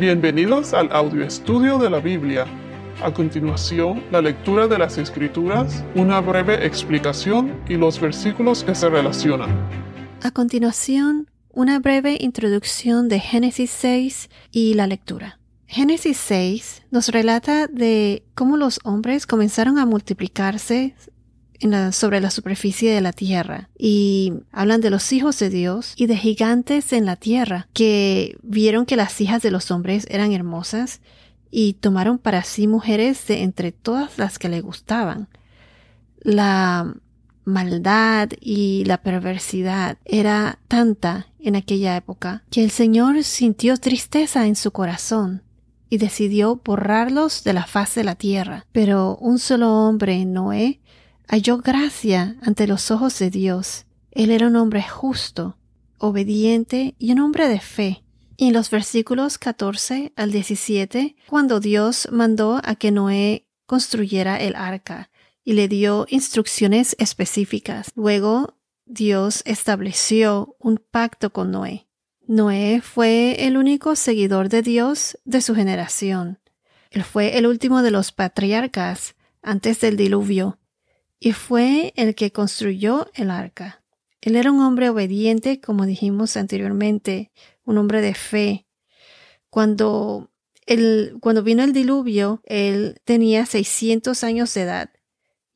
Bienvenidos al audio estudio de la Biblia. A continuación, la lectura de las Escrituras, una breve explicación y los versículos que se relacionan. A continuación, una breve introducción de Génesis 6 y la lectura. Génesis 6 nos relata de cómo los hombres comenzaron a multiplicarse sobre la superficie de la tierra y hablan de los hijos de Dios y de gigantes en la tierra que vieron que las hijas de los hombres eran hermosas y tomaron para sí mujeres de entre todas las que le gustaban. La maldad y la perversidad era tanta en aquella época que el Señor sintió tristeza en su corazón y decidió borrarlos de la faz de la tierra. Pero un solo hombre, Noé, halló gracia ante los ojos de Dios. Él era un hombre justo, obediente y un hombre de fe. Y en los versículos 14 al 17, cuando Dios mandó a que Noé construyera el arca y le dio instrucciones específicas. Luego Dios estableció un pacto con Noé. Noé fue el único seguidor de Dios de su generación. Él fue el último de los patriarcas antes del diluvio y fue el que construyó el arca. Él era un hombre obediente, como dijimos anteriormente, un hombre de fe. Cuando, cuando vino el diluvio, él tenía 600 años de edad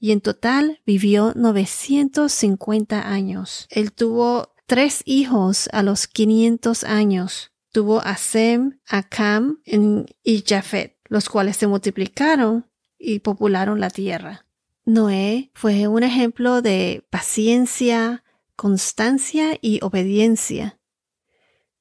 y en total vivió 950 años. Él tuvo tres hijos a los 500 años. Tuvo a Sem, a Cam y Jafet, los cuales se multiplicaron y popularon la tierra. Noé fue un ejemplo de paciencia, constancia y obediencia.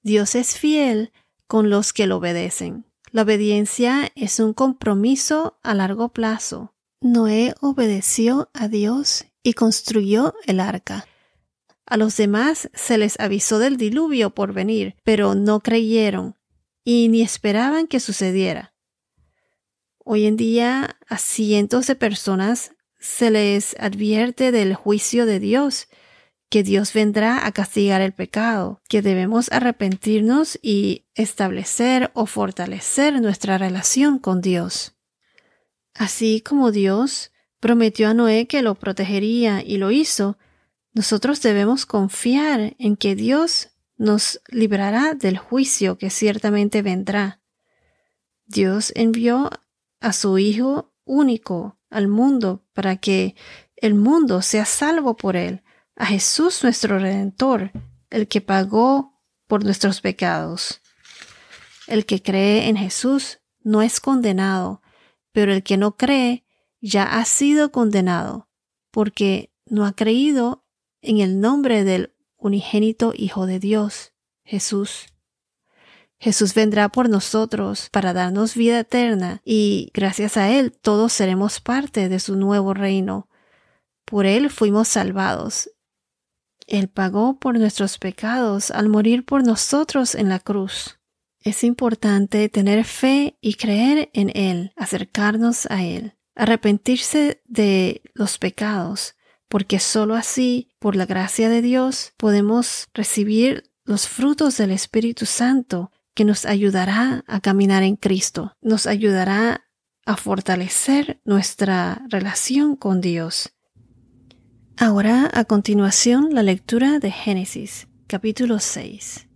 Dios es fiel con los que lo obedecen. La obediencia es un compromiso a largo plazo. Noé obedeció a Dios y construyó el arca. A los demás se les avisó del diluvio por venir, pero no creyeron y ni esperaban que sucediera. Hoy en día a cientos de personas se les advierte del juicio de Dios, que Dios vendrá a castigar el pecado, que debemos arrepentirnos y establecer o fortalecer nuestra relación con Dios. Así como Dios prometió a Noé que lo protegería y lo hizo, nosotros debemos confiar en que Dios nos librará del juicio que ciertamente vendrá. Dios envió a su Hijo único al mundo para que el mundo sea salvo por él, a Jesús nuestro Redentor, el que pagó por nuestros pecados. El que cree en Jesús no es condenado, pero el que no cree ya ha sido condenado, porque no ha creído en el nombre del unigénito Hijo de Dios, Jesús. Jesús vendrá por nosotros para darnos vida eterna y gracias a Él todos seremos parte de su nuevo reino. Por Él fuimos salvados. Él pagó por nuestros pecados al morir por nosotros en la cruz. Es importante tener fe y creer en Él, acercarnos a Él, arrepentirse de los pecados, porque sólo así, por la gracia de Dios, podemos recibir los frutos del Espíritu Santo que nos ayudará a caminar en Cristo, nos ayudará a fortalecer nuestra relación con Dios. Ahora, a continuación, la lectura de Génesis, capítulo 6.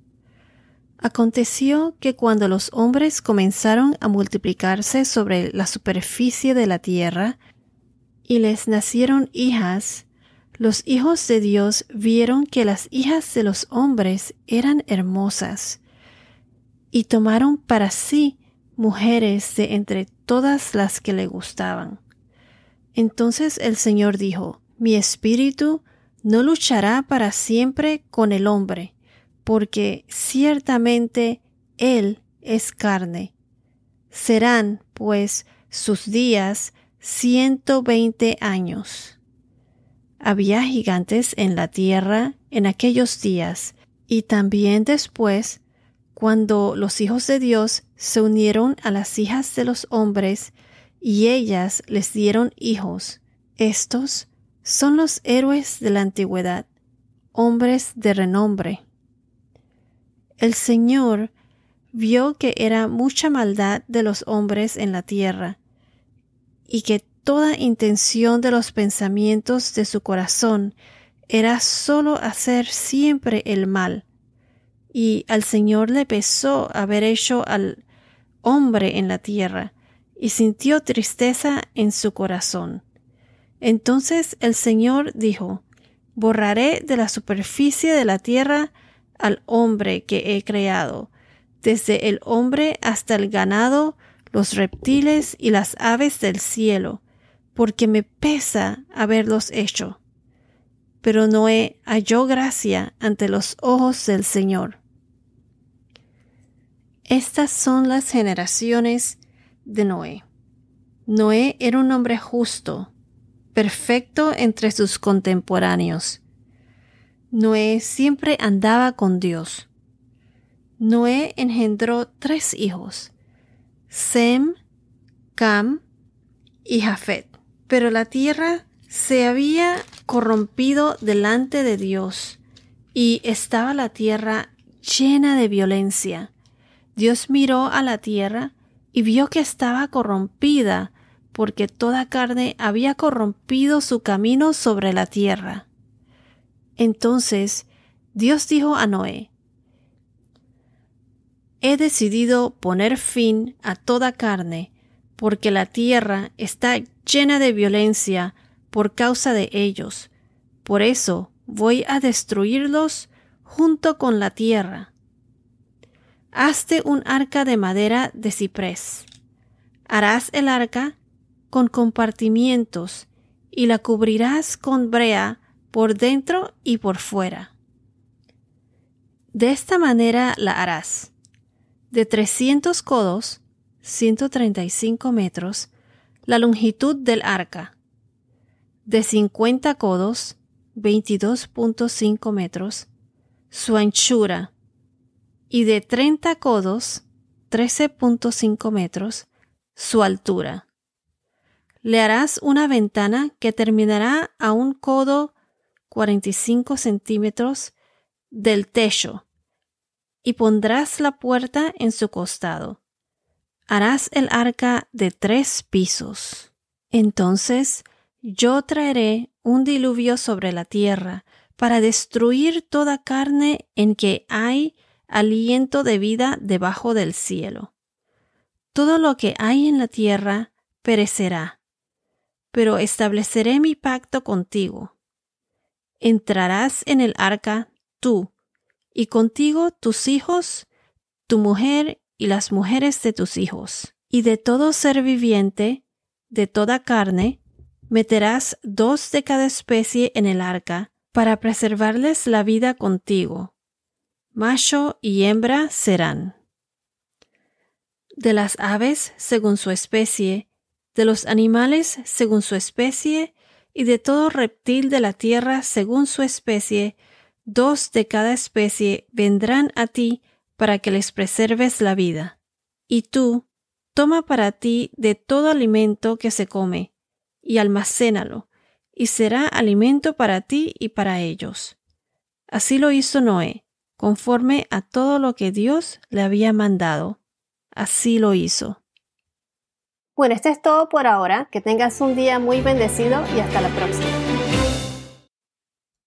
Aconteció que cuando los hombres comenzaron a multiplicarse sobre la superficie de la tierra, y les nacieron hijas, los hijos de Dios vieron que las hijas de los hombres eran hermosas, y tomaron para sí mujeres de entre todas las que le gustaban. Entonces el Señor dijo, Mi espíritu no luchará para siempre con el hombre, porque ciertamente él es carne. Serán, pues, sus días ciento veinte años. Había gigantes en la tierra en aquellos días, y también después cuando los hijos de Dios se unieron a las hijas de los hombres y ellas les dieron hijos. Estos son los héroes de la antigüedad, hombres de renombre. El Señor vio que era mucha maldad de los hombres en la tierra, y que toda intención de los pensamientos de su corazón era sólo hacer siempre el mal. Y al Señor le pesó haber hecho al hombre en la tierra, y sintió tristeza en su corazón. Entonces el Señor dijo, Borraré de la superficie de la tierra al hombre que he creado, desde el hombre hasta el ganado, los reptiles y las aves del cielo, porque me pesa haberlos hecho. Pero Noé halló gracia ante los ojos del Señor. Estas son las generaciones de Noé. Noé era un hombre justo, perfecto entre sus contemporáneos. Noé siempre andaba con Dios. Noé engendró tres hijos, Sem, Cam y Jafet. Pero la tierra se había corrompido delante de Dios y estaba la tierra llena de violencia. Dios miró a la tierra y vio que estaba corrompida porque toda carne había corrompido su camino sobre la tierra. Entonces Dios dijo a Noé, He decidido poner fin a toda carne, porque la tierra está llena de violencia por causa de ellos. Por eso voy a destruirlos junto con la tierra. Hazte un arca de madera de ciprés. Harás el arca con compartimientos y la cubrirás con brea por dentro y por fuera. De esta manera la harás. De trescientos codos, ciento treinta y cinco metros, la longitud del arca. De cincuenta codos, veintidós punto cinco metros, su anchura. Y de treinta codos, trece punto cinco metros, su altura. Le harás una ventana que terminará a un codo 45 centímetros del techo y pondrás la puerta en su costado. Harás el arca de tres pisos. Entonces yo traeré un diluvio sobre la tierra para destruir toda carne en que hay aliento de vida debajo del cielo. Todo lo que hay en la tierra perecerá pero estableceré mi pacto contigo. Entrarás en el arca tú, y contigo tus hijos, tu mujer y las mujeres de tus hijos, y de todo ser viviente, de toda carne, meterás dos de cada especie en el arca, para preservarles la vida contigo. Macho y hembra serán. De las aves, según su especie, de los animales según su especie, y de todo reptil de la tierra según su especie, dos de cada especie vendrán a ti para que les preserves la vida. Y tú, toma para ti de todo alimento que se come, y almacénalo, y será alimento para ti y para ellos. Así lo hizo Noé, conforme a todo lo que Dios le había mandado. Así lo hizo. Bueno, esto es todo por ahora. Que tengas un día muy bendecido y hasta la próxima.